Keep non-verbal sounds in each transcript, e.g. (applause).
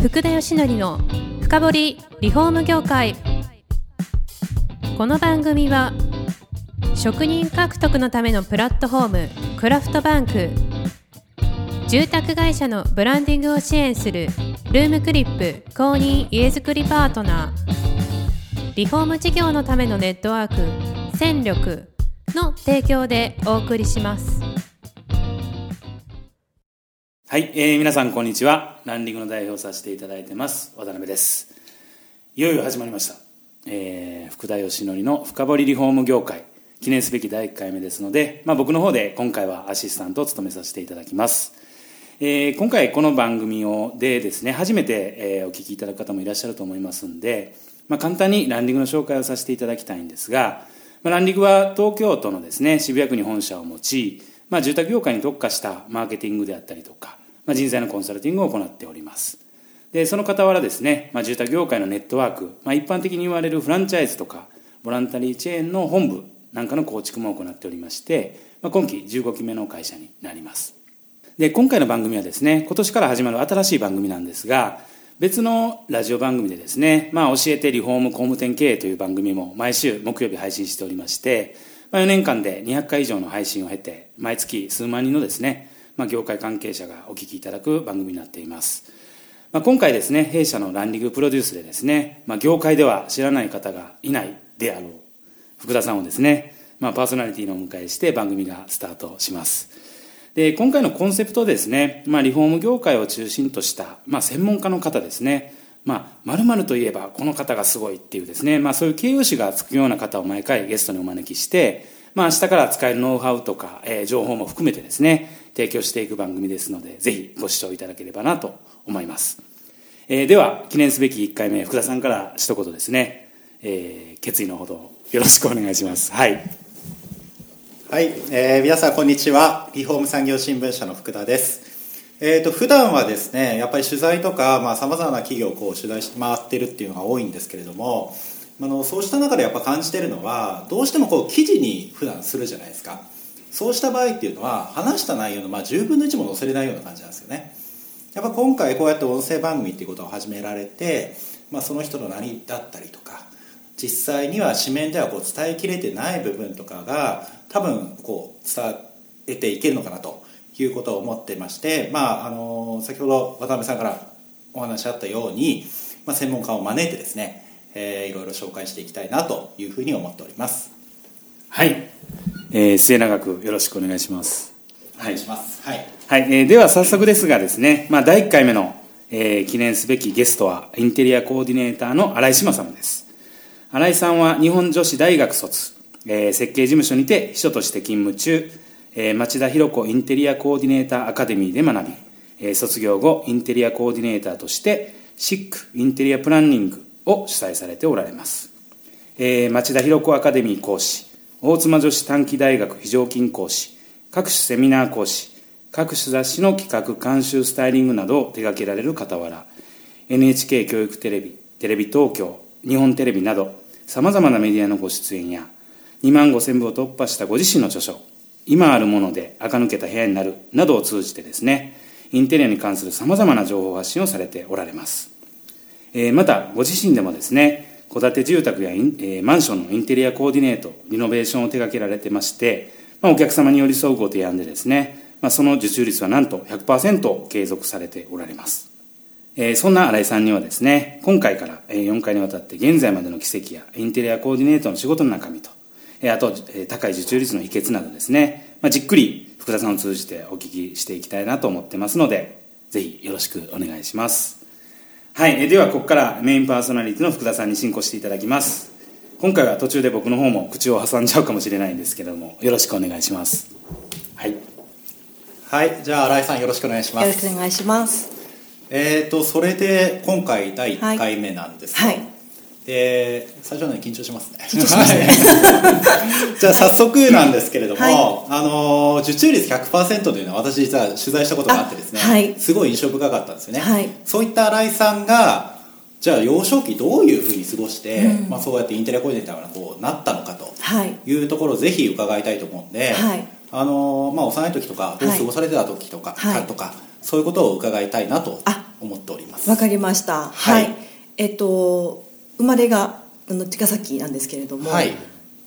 福田義則の深掘りリフォーム業界。この番組は職人獲得のためのプラットフォームクラフトバンク。住宅会社のブランディングを支援するルームクリップ公認家づくりパートナー。リフォーム事業のためのネットワーク戦力の提供でお送りします。はい、えー皆さんこんにちは。ランディングの代表させていただいてます。渡辺です。いよいよ始まりました、えー福田義則の深掘りリフォーム業界。記念すべき第1回目ですので、まあ、僕の方で今回はアシスタントを務めさせていただきます。えー今回この番組をでですね初めて、えーお聞きいただく方もいらっしゃると思いますんで、まあ、簡単にランディングの紹介をさせていただきたいんですが、まあ、ランディングは東京都のですね渋谷区に本社を持ち、まあ、住宅業界に特化したマーケティングであったりとか、まあ、人材のコンサルティングを行っております。でその傍らですね、まあ、住宅業界のネットワーク、まあ、一般的に言われるフランチャイズとかボランタリーチェーンの本部なんかの構築も行っておりまして、まあ、今期15期目の会社になります。で今回の番組はですね今年から始まる新しい番組なんですが別のラジオ番組でですね、まあ、教えてリフォーム工務店経営という番組も毎週木曜日配信しておりまして、まあ、4年間で200回以上の配信を経て毎月数万人のですね、まあ、業界関係者がお聞きいただく番組になっています。まあ、今回ですね弊社のランディングプロデュースでですね、まあ、業界では知らない方がいないであろう福田さんをですね、まあ、パーソナリティのお迎えして番組がスタートします。で今回のコンセプトですね、まあ、リフォーム業界を中心とした、まあ、専門家の方ですねまあ、〇〇といえばこの方がすごいっていうですね、まあ、そういう形容詞がつくような方を毎回ゲストにお招きして、まあ、明日から使えるノウハウとか、えー情報も含めてですね提供していく番組ですのでぜひご視聴いただければなと思います、えーでは記念すべき1回目福田さんから一言ですね、えー決意のほどよろしくお願いします。はい。はい、えー皆さんこんにちは。リフォーム産業新聞社の福田です。えー、と普段はですねやっぱり取材とかさまざ、まな企業をこう取材して回ってるっていうのが多いんですけれどもあのそうした中でやっぱ感じてるのはどうしてもこう記事に普段するじゃないですかそうした場合っていうのは話した内容のまあ10分の1も載せれないような感じなんですよね。やっぱ今回こうやって音声番組っていうことを始められて、まあ、その人の何だったりとか実際には紙面ではこう伝えきれてない部分とかが多分こう伝えていけるのかなということを思ってまして、まあ、あの先ほど渡辺さんからお話あったように、まあ、専門家を招いてですね、えーいろいろ紹介していきたいなというふうに思っております。はい、えー末永くよろしくお願いします。お願いします。はい。はい、えーでは早速ですがですね、まあ、第1回目の、えー記念すべきゲストはインテリアコーディネーターの新井志麻様です。新井さんは日本女子大学卒、えー設計事務所にて秘書として勤務中、えー町田博子インテリアコーディネーターアカデミーで学び、えー卒業後インテリアコーディネーターとしてシックインテリアプランニングを主催されておられます。えー町田博子アカデミー講師大妻女子短期大学非常勤講師各種セミナー講師各種雑誌の企画監修スタイリングなどを手掛けられる傍ら NHK 教育テレビテレビ東京日本テレビなどさまざまなメディアのご出演や2万5千部を突破したご自身の著書「今あるもので垢抜けた部屋になる」などを通じてですねインテリアに関するさまざまな情報発信をされておられます。えーまたご自身でもですね戸建て住宅やイン、えーマンションのインテリアコーディネートリノベーションを手掛けられてまして、まあ、お客様に寄り添うご提案でですね、まあ、その受注率はなんと100%継続されておられます、えーそんな新井さんにはですね今回から4回にわたって現在までの軌跡やインテリアコーディネートの仕事の中身とえーあと、えー高い受注率の秘訣などですね、まあ、じっくり福田さんを通じてお聞きしていきたいなと思ってますのでぜひよろしくお願いします。はい、えーではここからメインパーソナリティの福田さんに進行していただきます。今回は途中で僕の方も口を挟んじゃうかもしれないんですけれどもよろしくお願いします。はい。はいじゃあ新井さんよろしくお願いします。よろしくお願いします。えー、とそれで今回第1回目なんですがはいで最初なのに緊張しますね。緊張しますね。は (laughs) いじゃあ早速なんですけれども、はい。あの受注率100%というのは私実は取材したことがあってですね、あはい。すごい印象深かったんですよね、はい。そういった新井さんがじゃあ幼少期どういうふうに過ごして、うん。まあ、そうやってインテリアコーディネーターがこうなったのかとはい。いうところをぜひ伺いたいと思うんで、はい。あのまあ、幼い時とかどう過ごされてた時とか,、はい。とかそういうことを伺いたいなとあ思っております。わかりました。はい。はい、えっと生まれがあの茅ヶ崎なんですけれども、はい。ま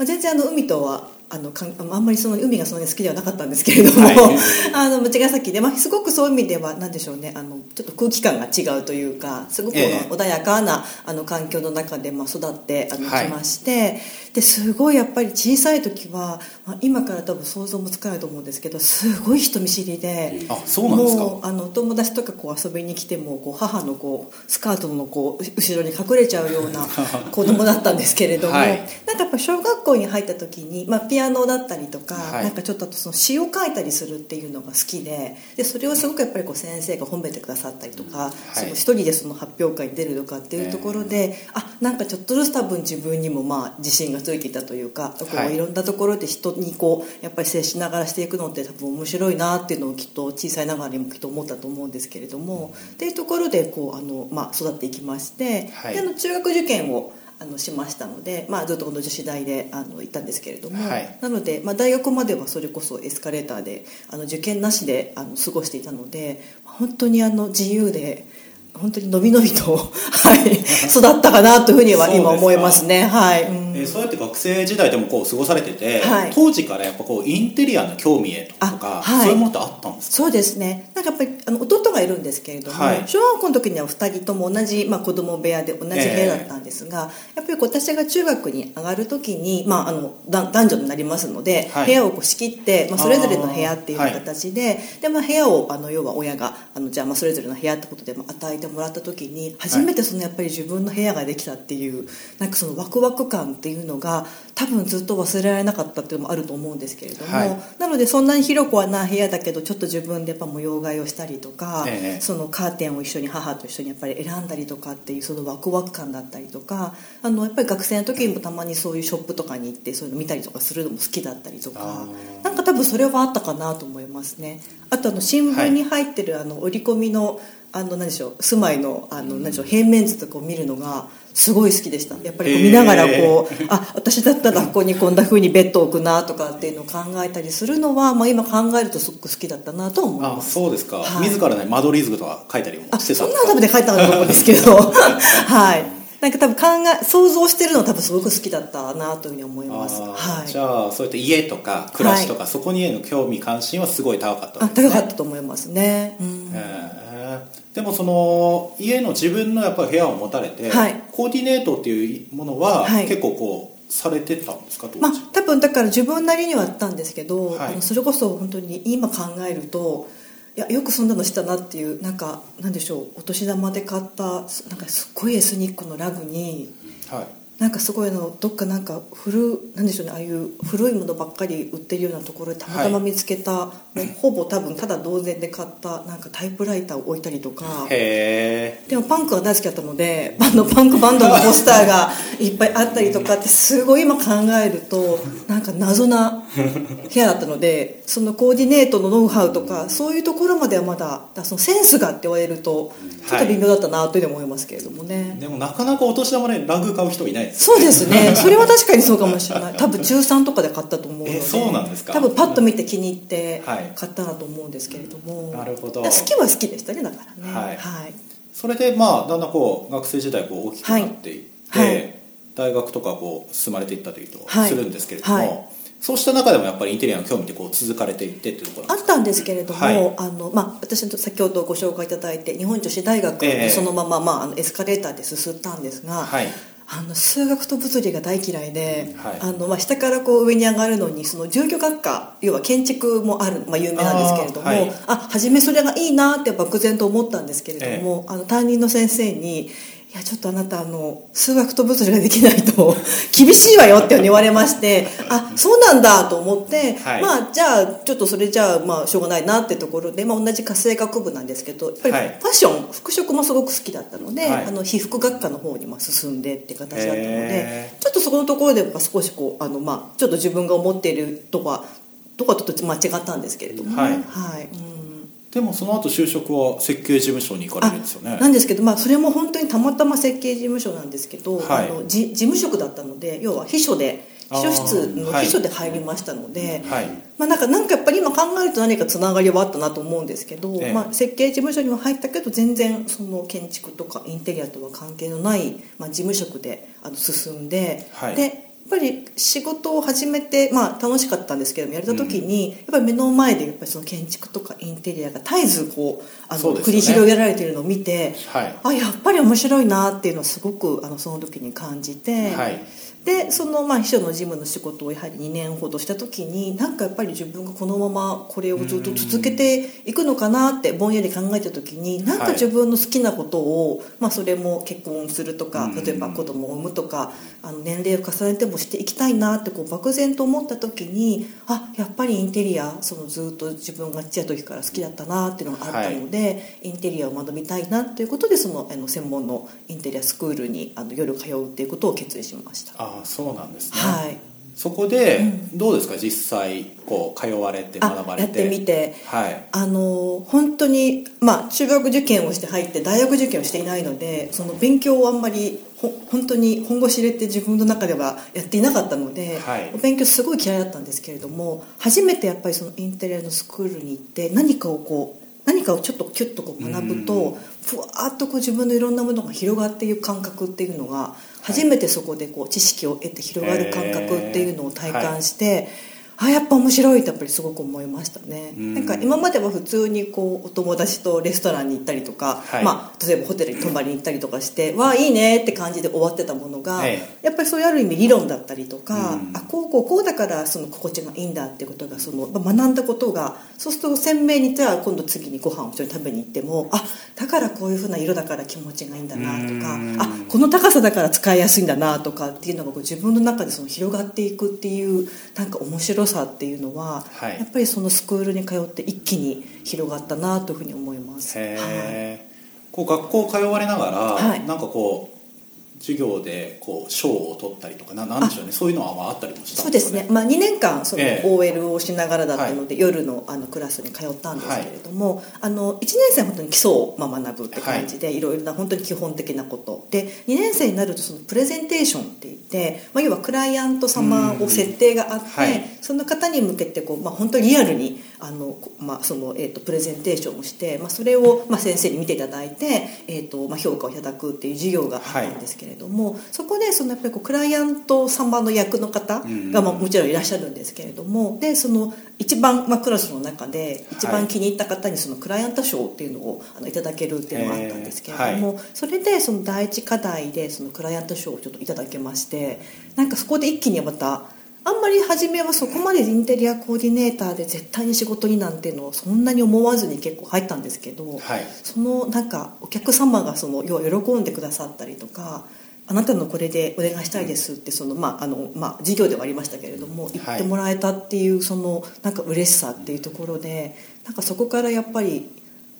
あ、全然あの海とはあのかんあんまりその海がそんなに好きではなかったんですけれども、はい。(laughs) あの茅ヶ崎で、まあ、すごくそういう意味ではなんでしょうねあのちょっと空気感が違うというかすごくええ。穏やかなあの環境の中でまあ育ってあのはいきまして、ですごいやっぱり小さい時は、まあ、今から多分想像もつかないと思うんですけどすごい人見知りで。あそうなんですか？もうあのお友達とかこう遊びに来てもこう母のこうスカートのこう後ろに隠れちゃうような子供だったんですけれども、(laughs) はい。なんかやっぱ小学校に入った時に、まあ、ピアノだったりとか、はい。なんかちょっとその詩を書いたりするっていうのが好きででそれをすごくやっぱりこう先生が褒めてくださったりとか、い。その一人でその発表会に出るとかっていうところで、あなんかちょっとずつ多分自分にもまあ自信がついていたというかこう、はいい、ろんなところで人にこうやっぱり接しながらしていくのって多分面白いなっていうのをきっと小さいながらにもきっと思ったと思うんですけれども、っていうところでこうあの、まあ、育っていきまして、はい。であの中学受験をあのしましたので、まあ、ずっとこの女子大であの行ったんですけれども、はい。なので、まあ、大学まではそれこそエスカレーターであの受験なしであの過ごしていたので本当にあの自由で本当にのびのびと、はい、育ったかなというふうには今思いますね。はい、うん。えーそうやって学生時代でもこう過ごされてて、はい。当時からやっぱこうインテリアの興味へとか、あはい。そういうものってあったんですか？そうですね。なんかやっぱりあの弟がいるんですけれども、はい。小学校の時には2人とも同じ、まあ、子供部屋で同じ部屋だったんですが、やっぱりこう私が中学に上がる時に、まあ、あのだ男女になりますので、はい。部屋をこう仕切って、まあ、それぞれの部屋っていう形で,、でまあ、部屋をあの要は親があのじゃあまあそれぞれの部屋ってことでまあ与えてもらった時に初めてそのやっぱり自分の部屋ができたっていうなんかそのワクワク感っていうのが多分ずっと忘れられなかったっていうのもあると思うんですけれども、はい。なのでそんなに広くはない部屋だけどちょっと自分でやっぱ模様替えをしたりとか、ええ。そのカーテンを一緒に母と一緒にやっぱり選んだりとかっていうそのワクワク感だったりとかあのやっぱり学生の時にもたまにそういうショップとかに行ってそういうの見たりとかするのも好きだったりとかなんか多分それはあったかなと思いますね。あとあの新聞に入ってるあの折り込みのあの何でしょう住まいのあの何でしょう平面図とかを見るのがすごい好きでした。やっぱりこう見ながらこう、あ私だったらここにこんな風にベッドを置くなとかっていうのを考えたりするのは、まあ、今考えるとすごく好きだったなと思いあます。そうですか、はい。自らね間取り図とか書いたりもあしてたそんんですか？なの多分で書いたと思うんですけど。(laughs) はい。なんか多分考え想像してるのは多分すごく好きだったなというふうに思います。あー。はい。じゃあそういった家とか暮らしとか、そこにへの興味関心はすごい高かったね。高かったと思いますね、うん。へーでもその家の自分のやっぱり部屋を持たれて、はい。コーディネートっていうものははい。結構こうされてたんですか？当時、まあ多分だから自分なりにはあったんですけど、はい。それこそ本当に今考えるといやよくそんなのしたなっていうなんかなんでしょうお年玉で買ったなんかすっごいエスニックのラグにはい。なんかすごいあのどっかなんか古なんでしょうねああいう古いものばっかり売ってるようなところでたまたま見つけた、ほぼ多分ただ同然で買ったなんかタイプライターを置いたりとか。でもパンクが大好きだったのであのパンクバンドのポスターがいっぱいあったりとかってすごい今考えるとなんか謎な部屋だったのでそのコーディネートのノウハウとかそういうところまではまだそのセンスがって言われるとちょっと微妙だったなというふうに思いますけれどもね、でもなかなかお年玉でラグ買う人いないそうですね。それは確かにそうかもしれない。多分中3とかで買ったと思うので。えそうなんですか？多分パッと見て気に入ってはい買ったなと思うんですけれども、なるほど。好きは好きでしたねだからね。はい。はい。それでまあだんだんこう学生時代こう大きくなっていって、はい。はい大学とかこう進まれていったというとはい。するんですけれども、はい。そうした中でもやっぱりインテリアの興味ってこう続かれていってっていうところあったんですけれども、はい。あのまあ、私の先ほどご紹介いただいて日本女子大学ええ。にそのまま、まあ、あのエスカレーターで進ったんですが、はいあの数学と物理が大嫌いで、はい。あのまあ、下からこう上に上がるのにその住居学科要は建築もある、まあ、有名なんですけれどもあーはい。あ初めそれがいいなって漠然と思ったんですけれども、あの担任の先生にいやちょっとあなたあの数学と物理ができないと (laughs) 厳しいわよって言われましてあそうなんだと思って、はい。まあじゃあちょっとそれじゃあまあしょうがないなってところで、まあ、同じ家政学部なんですけどやっぱりフはい。ァッション、服飾もすごく好きだったので、はい。あの被服学科の方にまあ進んでって形だったのでへちょっとそこのところで少しこうあの、まあ、ちょっと自分が思っているとかとかちょっと間違ったんですけれどもね。はい。はい。うんでもその後就職は設計事務所に行かれるんですよね。なんですけど、まあ、それも本当にたまたま設計事務所なんですけど、はい。あのじ事務職だったので要は秘書で秘書室のはい秘書で入りましたので、はい。まあ、なんかなんかやっぱり今考えると何かつながりはあったなと思うんですけど、ええ。まあ、設計事務所には入ったけど全然その建築とかインテリアとは関係のない、まあ、事務職であの進んで、はい。でぱり仕事を始めて、まあ、楽しかったんですけどもやれた時に、やっぱり目の前でやっぱりその建築とかインテリアが絶えずこうあのね。繰り広げられているのを見て、はい。あやっぱり面白いなっていうのをすごくあのその時に感じて、はいでそのまあ秘書の事務の仕事をやはり2年ほどした時になんかやっぱり自分がこのままこれをずっと続けていくのかなってぼんやり考えた時になんか自分の好きなことを、まあ、それも結婚するとかうん。例えば子供を産むとかあの年齢を重ねてもしていきたいなってこう漠然と思った時にあやっぱりインテリアそのずっと自分がちっちゃい時から好きだったなっていうのがあったので、インテリアを学びたいなということでそのあの専門のインテリアスクールにあの夜通うっていうことを決意しました。そうなんですね、はい。そこでどうですか？実際こう通われてあ学ばれやっててみて。はい。あの本当にまあ中学受験をして入って大学受験をしていないのでその勉強をあんまりほ本当に本腰入れて自分の中ではやっていなかったので、はい。お勉強すごい嫌いだったんですけれども初めてやっぱりそのインテリアのスクールに行って何かをこう何かをちょっとキュッとこう学ぶとふわーっとこう自分のいろんなものが広がっていく感覚っていうのが初めてそこでこう知識を得て広がる感覚っていうのを体感して、あやっぱ面白いってやっぱりすごく思いましたね、うん。なんか今までは普通にこうお友達とレストランに行ったりとか、はい。まあ、例えばホテルに泊まりに行ったりとかしてわあいいねって感じで終わってたものが、えやっぱりそういうある意味理論だったりとか、うん。あこうこうこうだからその心地がいいんだっていうことがそのまあ学んだことがそうすると鮮明にじゃあ今度次にご飯を一緒に食べに行ってもあだからこういうふうな色だから気持ちがいいんだなとかうん。あこの高さだから使いやすいんだなとかっていうのがこう自分の中でその広がっていくっていうなんか面白さっていうのは、はい。やっぱりそのスクールに通って一気に広がったなというふうに思います。へはい。え、こう学校通われながら、はい。なんかこう授業でこう賞を取ったりとかななんでしょうね。そういうのはまああったりもしたそうですね、まあ、2年間そのええ。OL をしながらだったので、夜のあのクラスに通ったんですけれども、あの1年生は本当に基礎をまあ学ぶって感じで、い、ろいろな本当に基本的なこと。で2年生になるとそのプレゼンテーションって言って、まあ、要はクライアント様を設定があって、はい。その方に向けてこう、まあ、本当にリアルにあの、こまあそのえー、とプレゼンテーションをして、まあ、それを、まあ、先生に見ていただいて、えーとまあ、評価をいただくっていう授業があったんですけれども、そこでそのやっぱりこうクライアント様の役の方が、まあ、もちろんいらっしゃるんですけれどもでその一番、まあ、クラスの中で一番気に入った方にそのクライアント賞っていうのをあのいただけるっていうのがあったんですけれども、へー。それでその第一課題でそのクライアント賞をちょっといただけましてなんかそこで一気にまたあんまり初めはそこまでインテリアコーディネーターで絶対に仕事になんていうのをそんなに思わずに結構入ったんですけど、はい。そのなんかお客様がその要は喜んでくださったりとかあなたのこれでお願いしたいですってその、まああのまあ、事業ではありましたけれども言ってもらえたっていうそのなんか嬉しさっていうところでなんかそこからやっぱり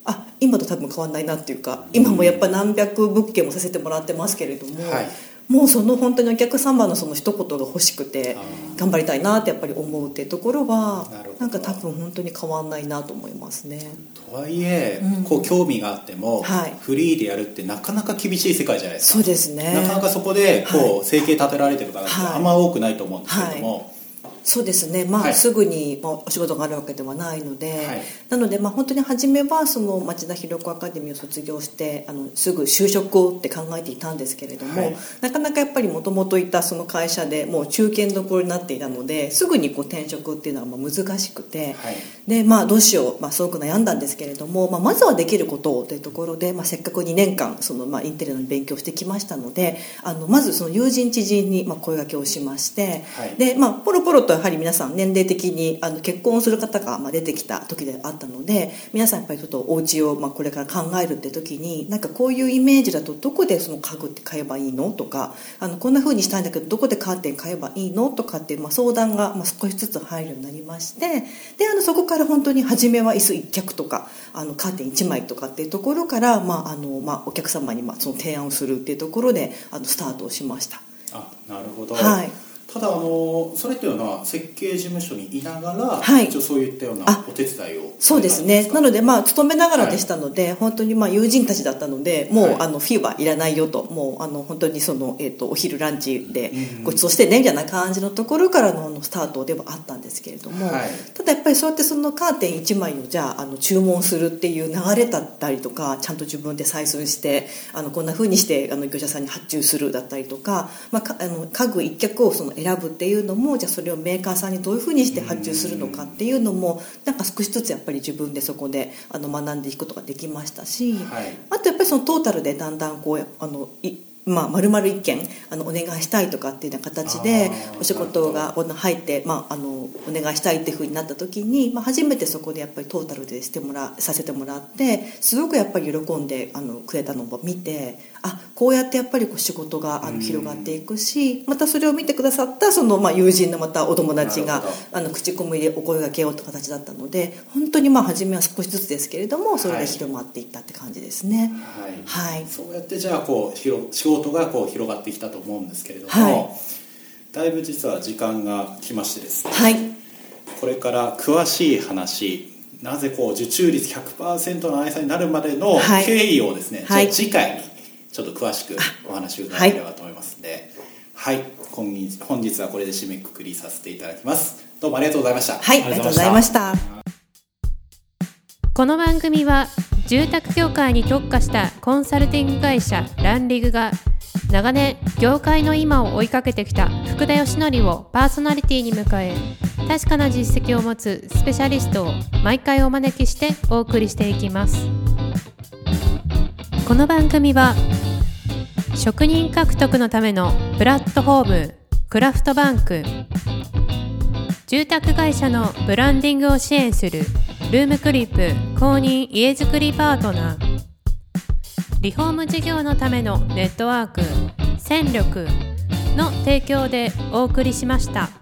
あ今と多分変わんないなっていうか今もやっぱ何百物件もさせてもらってますけれども、はいもうその本当にお客様のその一言が欲しくて頑張りたいなってやっぱり思うっていうところはなんか多分本当に変わんないなと思いますね。とはいえ、うん。こう興味があっても、はい。フリーでやるってなかなか厳しい世界じゃないですか。そうですね。なかなかそこでこう、は生計立てられてる方ってはい。あんま多くないと思うんですけれども、そうですね、まあはい。すぐにまあお仕事があるわけではないので、はい。なのでまあ本当に初めはその町田ひろ子アカデミーを卒業してあのすぐ就職をって考えていたんですけれども、はい。なかなかやっぱりもともといたその会社でもう中堅どころになっていたのですぐにこう転職っていうのはまあ難しくて、はい。でまあどうしよう、まあ、すごく悩んだんですけれども、まあ、まずはできることをというところで、まあ、せっかく2年間その、まあ、インテリアの勉強をしてきましたのであのまずその友人知人にまあ声掛けをしまして、はい。でまあ、ポロポロとやはり皆さん年齢的にあの結婚する方がまあ出てきた時であったので皆さんやっぱりちょっとお家をまあこれから考えるって時になんかこういうイメージだとどこでその家具って買えばいいのとかあのこんな風にしたいんだけどどこでカーテン買えばいいのとかっていうまあ相談がまあ少しずつ入るようになりましてであのそこから本当に初めは椅子1脚とかあのカーテン1枚とかっていうところから、まああのまあ、お客様にまあその提案をするっていうところであのスタートをしました。あなるほど、はいただあのそれっていうのは設計事務所にいながら、はい。一応そういったようなあお手伝いをそうですね。なのででまあ勤めながらでしたので、本当にまあ友人たちだったのでもう、はいあのフィーはいらないよともうあの本当にその、えー、とお昼ランチでうんごちそうしてねみたいな感じのところからのスタートではあったんですけれども、はい。ただやっぱりそうやってそのカーテン1枚をじゃああの注文するっていう流れだったりとかちゃんと自分で採寸してあのこんな風にしてあの業者さんに発注するだったりとか,、まあ、かあの家具一脚をその選ぶっていうのもじゃあそれをメーカーさんにどういう風にして発注するのかっていうのもなんか少しずつやっぱり自分でそこであの学んでいくことができましたし、はい。あとやっぱりそのトータルでだんだんこうあのいまあ、丸々一件あのお願いしたいとかっていうような形でお仕事が入って、まあ、あのお願いしたいっていうふうになった時に、まあ、初めてそこでやっぱりトータルでしてもらさせてもらってすごくやっぱり喜んであのくれたのを見てあこうやってやっぱりこう仕事があの広がっていくしまたそれを見てくださったその、まあ、友人のまたお友達があの口コミでお声がけようって形だったので本当にまあ初めは少しずつですけれどもそれで広まっていったって感じですね。はい。はい。そうやってじゃあこう広仕事がこう広がってきたと思うんですけれども、はい。だいぶ実は時間が来ましてですねはい。これから詳しい話なぜこう受注率100%の愛さんになるまでのはい。経緯をですね、はい。じゃあ次回にちょっと詳しくお話を伺えればと思いますので。はい、今日本日はこれで締めくくりさせていただきます。どうもありがとうございました。はい、ありがとうございました。この番組は住宅業界に特化したコンサルティング会社ランリグが長年業界の今を追いかけてきた福田義則をパーソナリティに迎え確かな実績を持つスペシャリストを毎回お招きしてお送りしていきます。この番組は職人獲得のためのプラットフォームクラフトバンク住宅会社のブランディングを支援するルームクリップ公認家づくりパートナーリフォーム事業のためのネットワーク戦力の提供でお送りしました。